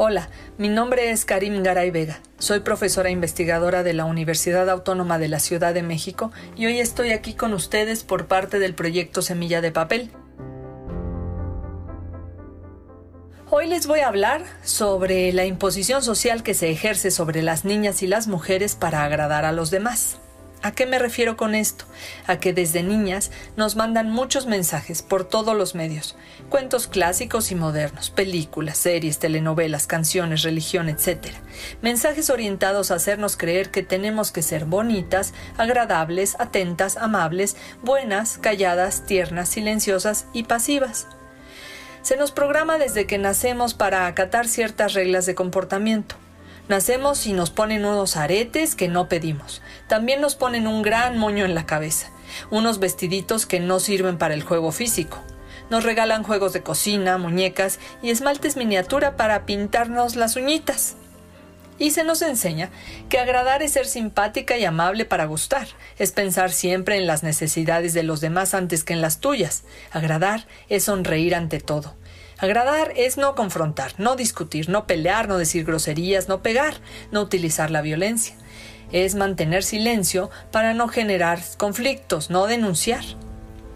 Hola, mi nombre es Karim Garay Vega. Soy profesora investigadora de la Universidad Autónoma de la Ciudad de México y hoy estoy aquí con ustedes por parte del proyecto Semilla de Papel. Hoy les voy a hablar sobre la imposición social que se ejerce sobre las niñas y las mujeres para agradar a los demás. ¿A qué me refiero con esto? A que desde niñas nos mandan muchos mensajes por todos los medios, cuentos clásicos y modernos, películas, series, telenovelas, canciones, religión, etc. Mensajes orientados a hacernos creer que tenemos que ser bonitas, agradables, atentas, amables, buenas, calladas, tiernas, silenciosas y pasivas. Se nos programa desde que nacemos para acatar ciertas reglas de comportamiento. Nacemos y nos ponen unos aretes que no pedimos. También nos ponen un gran moño en la cabeza, unos vestiditos que no sirven para el juego físico. Nos regalan juegos de cocina, muñecas y esmaltes miniatura para pintarnos las uñitas. Y se nos enseña que agradar es ser simpática y amable para gustar, es pensar siempre en las necesidades de los demás antes que en las tuyas. Agradar es sonreír ante todo. Agradar es no confrontar, no discutir, no pelear, no decir groserías, no pegar, no utilizar la violencia. Es mantener silencio para no generar conflictos, no denunciar.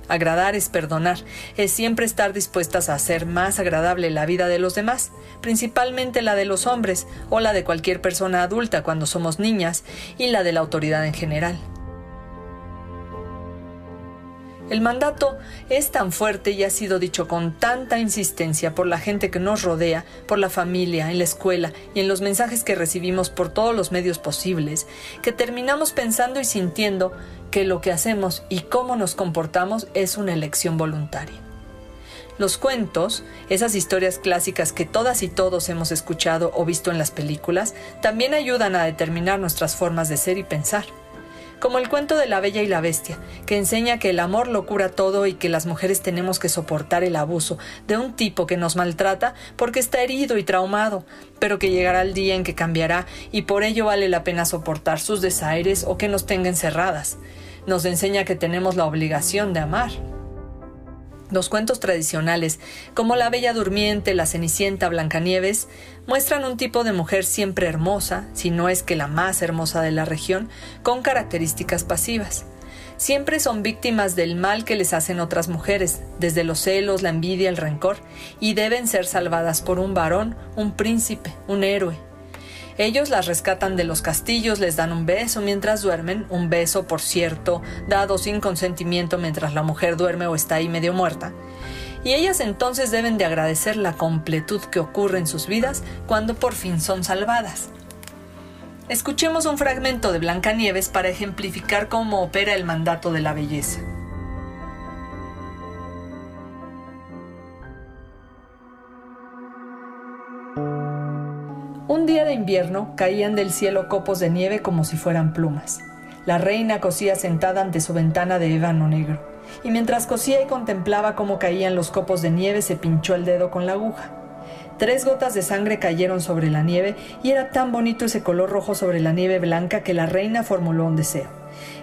Agradar es perdonar, es siempre estar dispuestas a hacer más agradable la vida de los demás, principalmente la de los hombres o la de cualquier persona adulta cuando somos niñas y la de la autoridad en general. El mandato es tan fuerte y ha sido dicho con tanta insistencia por la gente que nos rodea, por la familia, en la escuela y en los mensajes que recibimos por todos los medios posibles, que terminamos pensando y sintiendo que lo que hacemos y cómo nos comportamos es una elección voluntaria. Los cuentos, esas historias clásicas que todas y todos hemos escuchado o visto en las películas, también ayudan a determinar nuestras formas de ser y pensar como el cuento de la Bella y la Bestia, que enseña que el amor lo cura todo y que las mujeres tenemos que soportar el abuso de un tipo que nos maltrata porque está herido y traumado, pero que llegará el día en que cambiará y por ello vale la pena soportar sus desaires o que nos tenga encerradas. Nos enseña que tenemos la obligación de amar. Los cuentos tradicionales, como La Bella Durmiente, La Cenicienta, Blancanieves, muestran un tipo de mujer siempre hermosa, si no es que la más hermosa de la región, con características pasivas. Siempre son víctimas del mal que les hacen otras mujeres, desde los celos, la envidia, el rencor, y deben ser salvadas por un varón, un príncipe, un héroe, ellos las rescatan de los castillos, les dan un beso mientras duermen, un beso, por cierto, dado sin consentimiento mientras la mujer duerme o está ahí medio muerta. Y ellas entonces deben de agradecer la completud que ocurre en sus vidas cuando por fin son salvadas. Escuchemos un fragmento de Blancanieves para ejemplificar cómo opera el mandato de la belleza. Caían del cielo copos de nieve como si fueran plumas. La reina cosía sentada ante su ventana de ébano negro, y mientras cosía y contemplaba cómo caían los copos de nieve se pinchó el dedo con la aguja. Tres gotas de sangre cayeron sobre la nieve y era tan bonito ese color rojo sobre la nieve blanca que la reina formuló un deseo.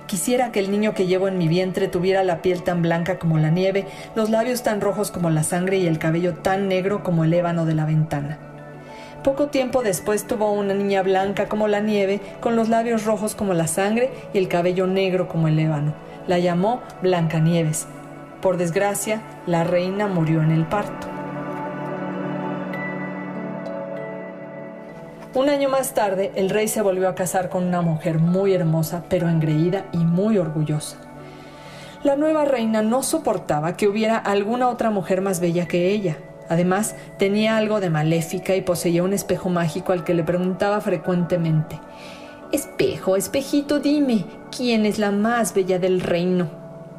Quisiera que el niño que llevo en mi vientre tuviera la piel tan blanca como la nieve, los labios tan rojos como la sangre y el cabello tan negro como el ébano de la ventana. Poco tiempo después tuvo una niña blanca como la nieve, con los labios rojos como la sangre y el cabello negro como el ébano. La llamó Blancanieves. Por desgracia, la reina murió en el parto. Un año más tarde, el rey se volvió a casar con una mujer muy hermosa, pero engreída y muy orgullosa. La nueva reina no soportaba que hubiera alguna otra mujer más bella que ella, Además, tenía algo de maléfica y poseía un espejo mágico al que le preguntaba frecuentemente Espejo, espejito, dime, ¿quién es la más bella del reino?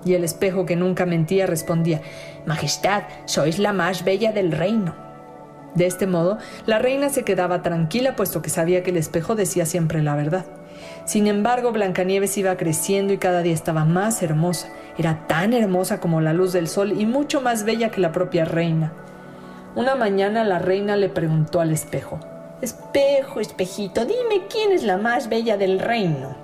Y el espejo, que nunca mentía, respondía Majestad, sois la más bella del reino. De este modo, la reina se quedaba tranquila, puesto que sabía que el espejo decía siempre la verdad. Sin embargo, Blancanieves iba creciendo y cada día estaba más hermosa. Era tan hermosa como la luz del sol y mucho más bella que la propia reina. Una mañana la reina le preguntó al espejo, Espejo, espejito, dime quién es la más bella del reino.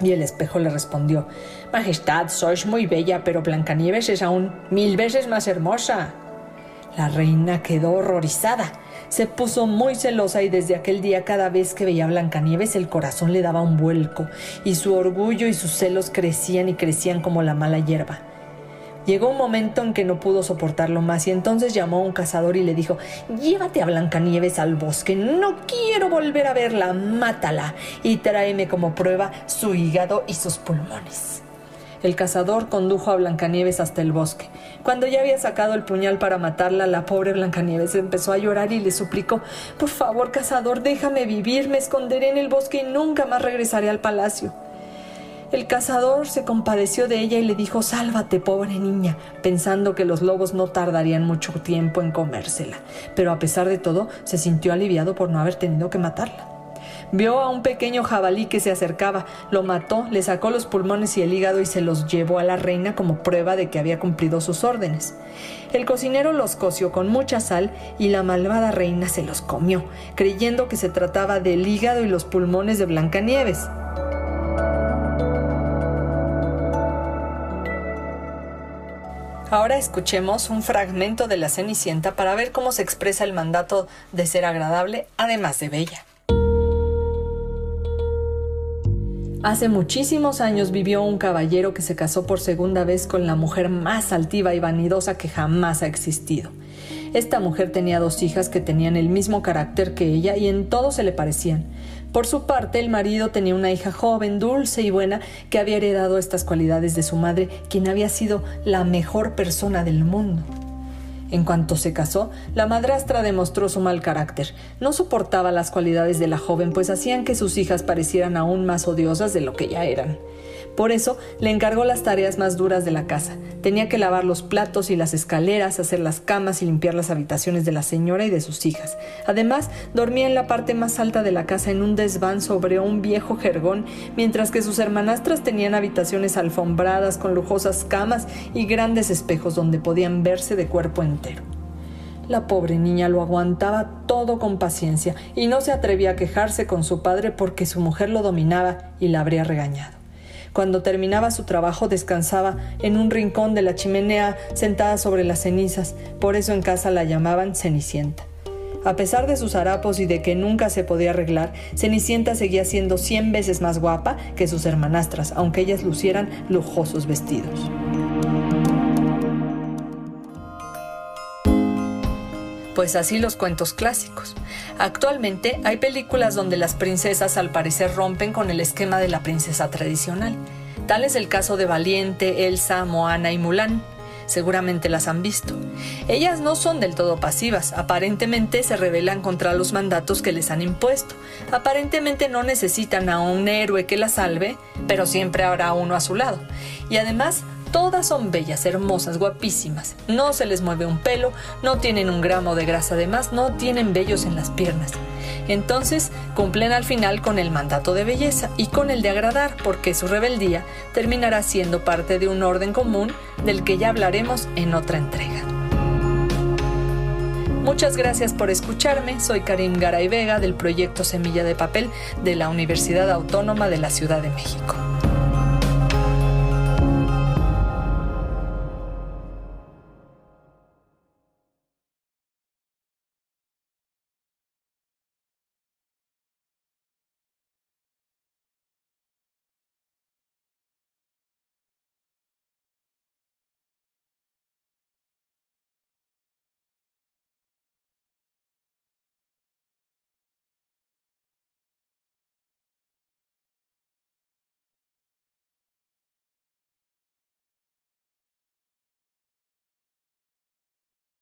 Y el espejo le respondió, Majestad, sois muy bella, pero Blancanieves es aún mil veces más hermosa. La reina quedó horrorizada. Se puso muy celosa y desde aquel día cada vez que veía a Blancanieves el corazón le daba un vuelco y su orgullo y sus celos crecían y crecían como la mala hierba. Llegó un momento en que no pudo soportarlo más y entonces llamó a un cazador y le dijo, llévate a Blancanieves al bosque, no quiero volver a verla, mátala y tráeme como prueba su hígado y sus pulmones. El cazador condujo a Blancanieves hasta el bosque. Cuando ya había sacado el puñal para matarla, la pobre Blancanieves empezó a llorar y le suplicó Por favor, cazador, déjame vivir, me esconderé en el bosque y nunca más regresaré al palacio. El cazador se compadeció de ella y le dijo Sálvate, pobre niña, pensando que los lobos no tardarían mucho tiempo en comérsela. Pero a pesar de todo, se sintió aliviado por no haber tenido que matarla. Vio a un pequeño jabalí que se acercaba, lo mató, le sacó los pulmones y el hígado y se los llevó a la reina como prueba de que había cumplido sus órdenes. El cocinero los coció con mucha sal y la malvada reina se los comió, creyendo que se trataba del hígado y los pulmones de Blancanieves. Ahora escuchemos un fragmento de la Cenicienta para ver cómo se expresa el mandato de ser agradable, además de bella. Hace muchísimos años vivió un caballero que se casó por segunda vez con la mujer más altiva y vanidosa que jamás ha existido. Esta mujer tenía dos hijas que tenían el mismo carácter que ella y en todo se le parecían. Por su parte, el marido tenía una hija joven, dulce y buena, que había heredado estas cualidades de su madre, quien había sido la mejor persona del mundo. En cuanto se casó, la madrastra demostró su mal carácter. No soportaba las cualidades de la joven, pues hacían que sus hijas parecieran aún más odiosas de lo que ya eran. Por eso le encargó las tareas más duras de la casa. Tenía que lavar los platos y las escaleras, hacer las camas y limpiar las habitaciones de la señora y de sus hijas. Además, dormía en la parte más alta de la casa en un desván sobre un viejo jergón, mientras que sus hermanastras tenían habitaciones alfombradas con lujosas camas y grandes espejos donde podían verse de cuerpo entero. La pobre niña lo aguantaba todo con paciencia y no se atrevía a quejarse con su padre porque su mujer lo dominaba y la habría regañado. Cuando terminaba su trabajo descansaba en un rincón de la chimenea sentada sobre las cenizas, por eso en casa la llamaban Cenicienta. A pesar de sus harapos y de que nunca se podía arreglar, Cenicienta seguía siendo cien veces más guapa que sus hermanastras, aunque ellas lucieran lujosos vestidos. Pues así los cuentos clásicos. Actualmente hay películas donde las princesas al parecer rompen con el esquema de la princesa tradicional. Tal es el caso de Valiente, Elsa, Moana y Mulan. Seguramente las han visto. Ellas no son del todo pasivas, aparentemente se rebelan contra los mandatos que les han impuesto. Aparentemente no necesitan a un héroe que las salve, pero siempre habrá uno a su lado. Y además Todas son bellas, hermosas, guapísimas. No se les mueve un pelo, no tienen un gramo de grasa de más, no tienen vellos en las piernas. Entonces cumplen al final con el mandato de belleza y con el de agradar, porque su rebeldía terminará siendo parte de un orden común del que ya hablaremos en otra entrega. Muchas gracias por escucharme. Soy Karim Garay Vega del proyecto Semilla de Papel de la Universidad Autónoma de la Ciudad de México.